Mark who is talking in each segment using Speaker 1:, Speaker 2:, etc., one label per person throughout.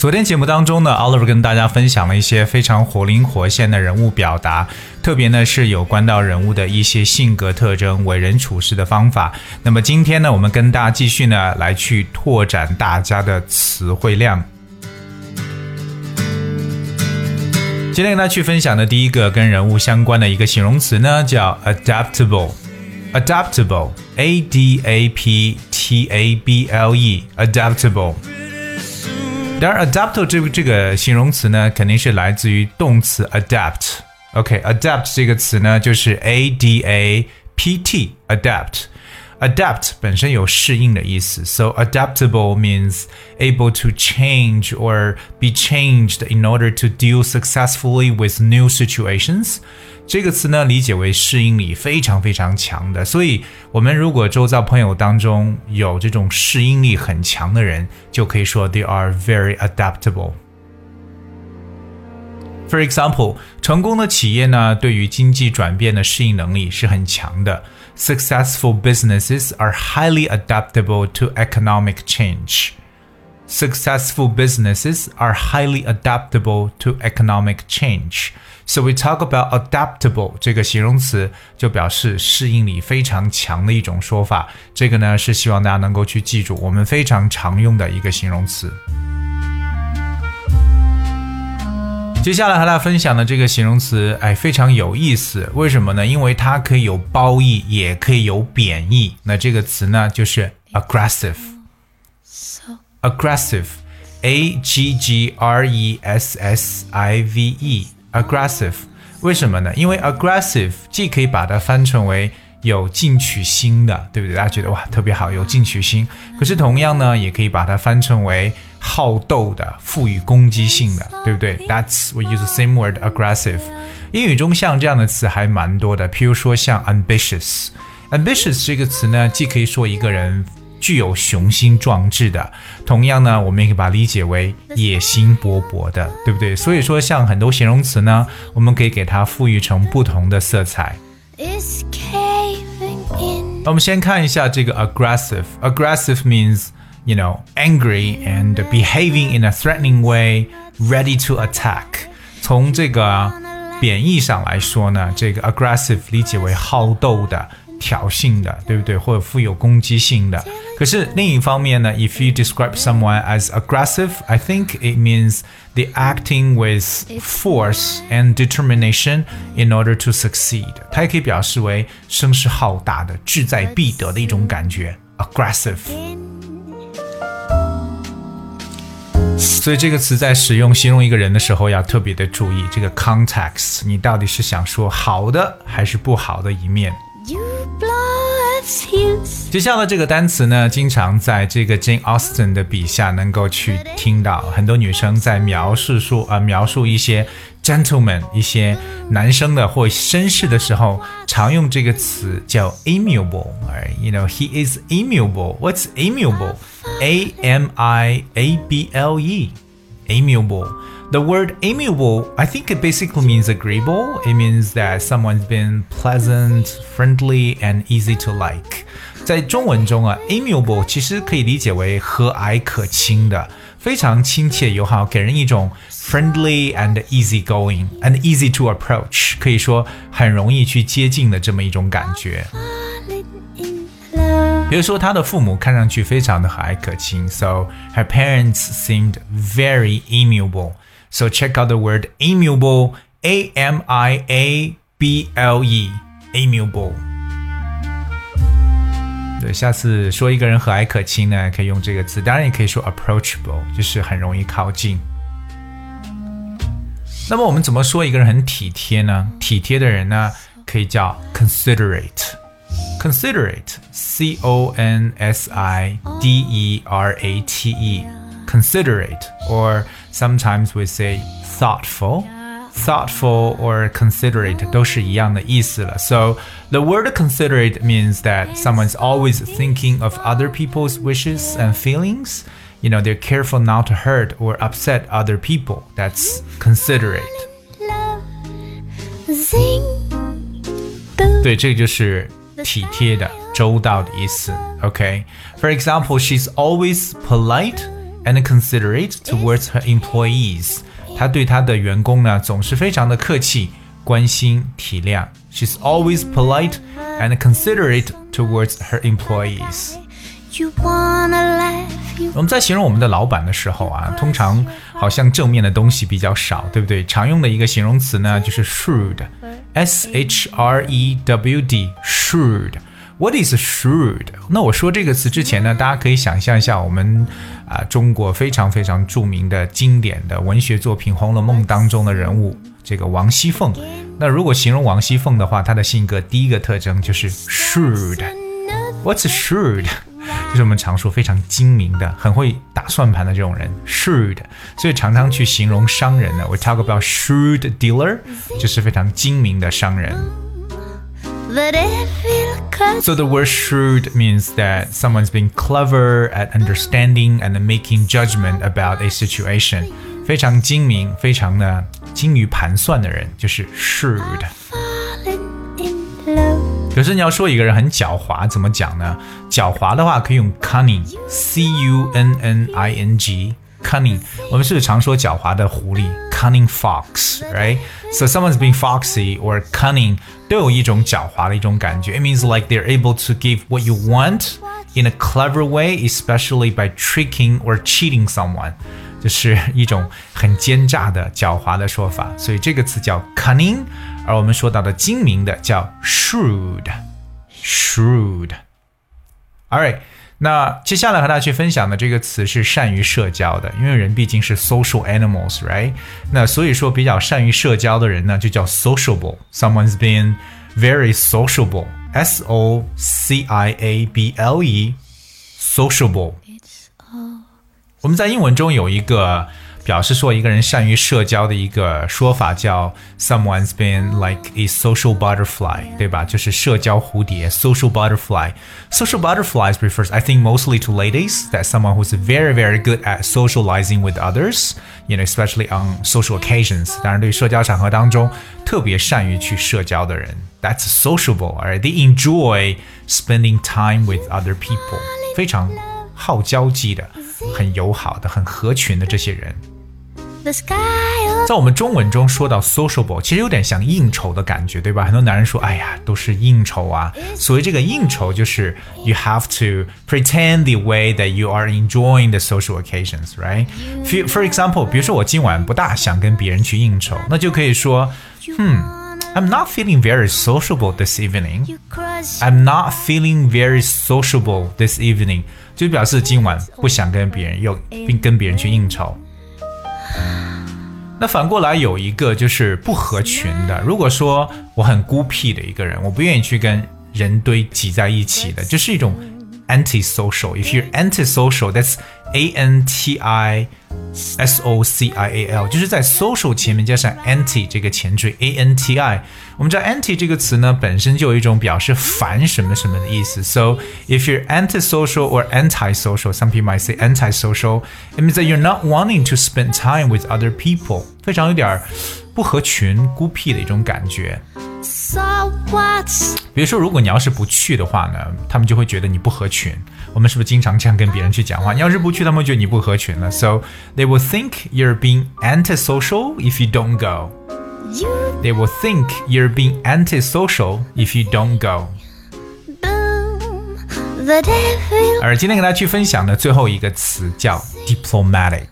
Speaker 1: 昨天节目当中呢，Oliver 跟大家分享了一些非常活灵活现的人物表达，特别呢是有关到人物的一些性格特征、为人处事的方法。那么今天呢，我们跟大家继续呢来去拓展大家的词汇量。今天跟大家去分享的第一个跟人物相关的一个形容词呢，叫 adaptable。adaptable，a d a p t a b l e，adaptable。当然，adaptable 这个这个形容词呢，肯定是来自于动词 adapt。OK，adapt、这个词呢，就是 a d a p t，adapt。Adapt 本身有适应的意思，so adaptable means able to change or be changed in order to deal successfully with new situations。这个词呢，理解为适应力非常非常强的，所以我们如果周遭朋友当中有这种适应力很强的人，就可以说 they are very adaptable。For example，成功的企业呢，对于经济转变的适应能力是很强的。 Successful businesses are highly adaptable to economic change. Successful businesses are highly adaptable to economic change. So we talk about adaptable 这个形容词，就表示适应力非常强的一种说法。这个呢是希望大家能够去记住，我们非常常用的一个形容词。 接下来和大家分享的这个形容词，哎，非常有意思。为什么呢？因为它可以有褒义，也可以有贬义。那这个词呢，就是 aggressive。aggressive，a g g r e s s i v e，aggressive。为什么呢？因为 aggressive 既可以把它翻成为有进取心的，对不对？大家觉得哇，特别好，有进取心。可是同样呢，也可以把它翻成为好斗的、富于攻击性的，对不对？That's we use the same word aggressive。英语中像这样的词还蛮多的，譬如说像 ambitious。ambitious 这个词呢，既可以说一个人具有雄心壮志的，同样呢，我们也可以把它理解为野心勃勃的，对不对？所以说，像很多形容词呢，我们可以给它赋予成不同的色彩。那我们先看一下这个 aggressive。aggressive means you know angry and behaving in a threatening way, ready to attack。从这个贬义上来说呢，这个 aggressive 理解为好斗的。挑衅的，对不对？或者富有攻击性的。可是另一方面呢，if you describe someone as aggressive, I think it means the acting with force and determination in order to succeed。它也可以表示为声势浩大的、志在必得的一种感觉，aggressive。 所以这个词在使用形容一个人的时候要特别的注意这个 context，你到底是想说好的还是不好的一面。接下来这个单词呢，经常在这个 Jane Austen 的笔下能够去听到很多女生在描述说呃描述一些 gentleman 一些男生的或绅士的时候，常用这个词叫 amiable。You know he is amiable. What's amiable? A M I A B L E. Amiable. The word amiable, I think it basically means agreeable. It means that someone's been pleasant, friendly, and easy to like. 在中文中啊，amiable 其实可以理解为和蔼可亲的， 非常亲切友好，给人一种 friendly and easy going and easy to approach，可以说很容易去接近的这么一种感觉。比如说，他的父母看上去非常的和蔼可亲，so her parents seemed very amiable。so check out the word amiable, A M I A B L E, amiable. 对，下次说一个人和蔼可亲呢，可以用这个词。当然也可以说 approachable，就是很容易靠近。那么我们怎么说一个人很体贴呢？体贴的人呢，可以叫 considerate。considerate，c o n s i d e r a t e。considerate, or sometimes we say thoughtful, thoughtful or considerate 都是一样的意思了。So the word considerate means that someone's always thinking of other people's wishes and feelings. You know, they're careful not to hurt or upset other people. That's considerate.
Speaker 2: love sing
Speaker 1: 对，这个就是体贴的、周到的意思。OK，For、example, she's always polite and considerate towards her employees. 她对他的员工呢总是非常的客气、关心、体谅。She's always polite and considerate towards her employees.
Speaker 2: you wanna laugh you
Speaker 1: 我们在形容我们的老板的时候啊，通常好像正面的东西比较少，对不对？常用的一个形容词呢就是 shrewd，s h r e w d，shrewd。What is shrewd？那我说这个词之前呢，大家可以想象一下我们啊、中国非常非常著名的经典的文学作品《红楼梦》当中的人物，这个王熙凤。那如果形容王熙凤的话，她的性格第一个特征就是 shrewd。What's shrewd？就是我们常说非常精明的、很会打算盘的这种人，shrewd。所以常常去形容商人呢，we talk about shrewd dealer，就是非常精明的商人。
Speaker 2: but if it cuts
Speaker 1: So the word shrewd means that someone's being clever at understanding and making judgment about a situation。非常精明、非常的精于盘算的人就是 shrewd。
Speaker 2: falling in love
Speaker 1: 可是你要说一个人很狡猾，怎么讲呢？狡猾的话可以用 cunning，c u n n i n g，cunning。我们是不是常说狡猾的狐狸 ，cunning fox，right？So someone's being foxy or cunning 都有一种狡猾的一种感觉。It means like they're able to give what you want in a clever way, especially by tricking or cheating someone。就是一种很奸诈的、狡猾的说法，所以这个词叫 cunning，而我们说到的精明的叫 shrewd，shrewd。Alright， 那接下来和大家去分享的这个词是善于社交的，因为人毕竟是 social animals，right？那所以说比较善于社交的人呢，就叫 sociable。Someone's been very sociable，S O C I A B L E，sociable。我们在英文中有一个表示说一个人善于社交的一个说法，叫 someone's been like a social butterfly，对吧？就是社交蝴蝶 （social butterfly）。Social butterflies refers, I think, mostly to ladies. That someone who's very, very good at socializing with others, you know, especially on social occasions. 当然，对于社交场合当中特别善于去社交的人，that's sociable. Alright, they enjoy spending time with other people. 非常好交际的。 很友好的、很合群的这些人
Speaker 2: ，the sky oh,
Speaker 1: 在我们中文中说到 sociable，其实有点像应酬的感觉，对吧？很多男人说：“哎呀，都是应酬啊。”所谓这个应酬，就是 you have to pretend the way that you are enjoying the social occasions, right? For for example，比如说我今晚不大想跟别人去应酬，那就可以说
Speaker 2: 嗯
Speaker 1: I'm not feeling very sociable this evening. I'm not feeling very sociable this evening，就表示今晚不想跟别人又并跟别人去应酬。那反过来有一个就是不合群的，如果说我很孤僻的一个人，我不愿意去跟人堆挤在一起的，就是一种 anti-social. If you're anti-social, that's A N T I S O C I A L，就是在 social 前面加上 anti 这个前缀 A N T I。我们知道 anti 这个词呢，本身就有一种表示反什么什么的意思。So if you're anti-social or anti-social, some people might say anti-social, it means that you're not wanting to spend time with other people，非常有点儿不合群、孤僻的一种感觉。
Speaker 2: so what's
Speaker 1: 比如说，如果你要是不去的话呢，他们就会觉得你不合群。我们是不是经常这样跟别人去讲话？你要是不去，他们会觉得你不合群了。So they will think you're being antisocial if you don't go.
Speaker 2: you
Speaker 1: They will think you're being antisocial if you don't go.
Speaker 2: boom the devil
Speaker 1: 而今天跟大家去分享的最后一个词叫 diplomatic。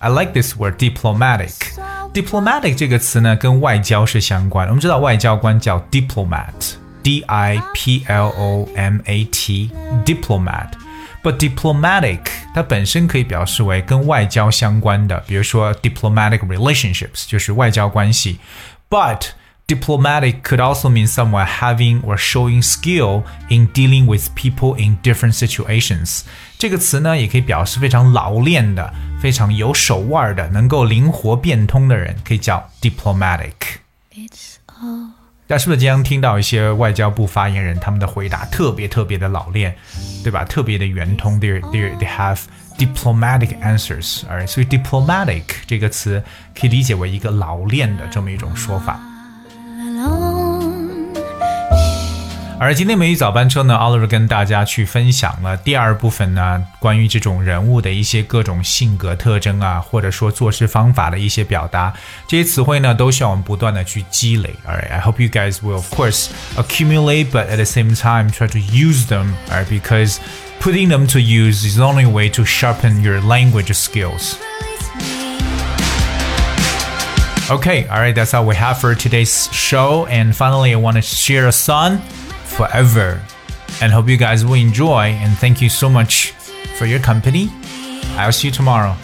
Speaker 1: I like this word diplomatic。diplomatic 这个词呢，跟外交是相关的。我们知道外交官叫 diplomat，d i p l o m a t，diplomat。But diplomatic 它本身可以表示为跟外交相关的，比如说 diplomatic relationships 就是外交关系。But Diplomatic could also mean someone having or showing skill in dealing with people in different situations。 这个词呢，也可以表示非常老练的、非常有手腕的，能够灵活变通的人，可以叫 diplomatic。
Speaker 2: It's all
Speaker 1: 大家是不是经常听到一些外交部发言人他们的回答特别特别的老练，对吧？特别的圆通，they they they have diplomatic answers，而所以 diplomatic 这个词可以理解为一个老练的这么一种说法。而今天美语早班车呢，Oliver 跟大家去分享了第二部分呢，关于这种人物的一些各种性格特征啊，或者说做事方法的一些表达。这些词汇呢，都需要我们不断的去积累。Alright, I hope you guys will of course accumulate, but at the same time try to use them. Alright, because putting them to use is the only way to sharpen your language skills. Okay, all right, that's all we have for today's show. And finally, I want to share a song, Forever. And hope you guys will enjoy. And thank you so much for your company. I'll see you tomorrow.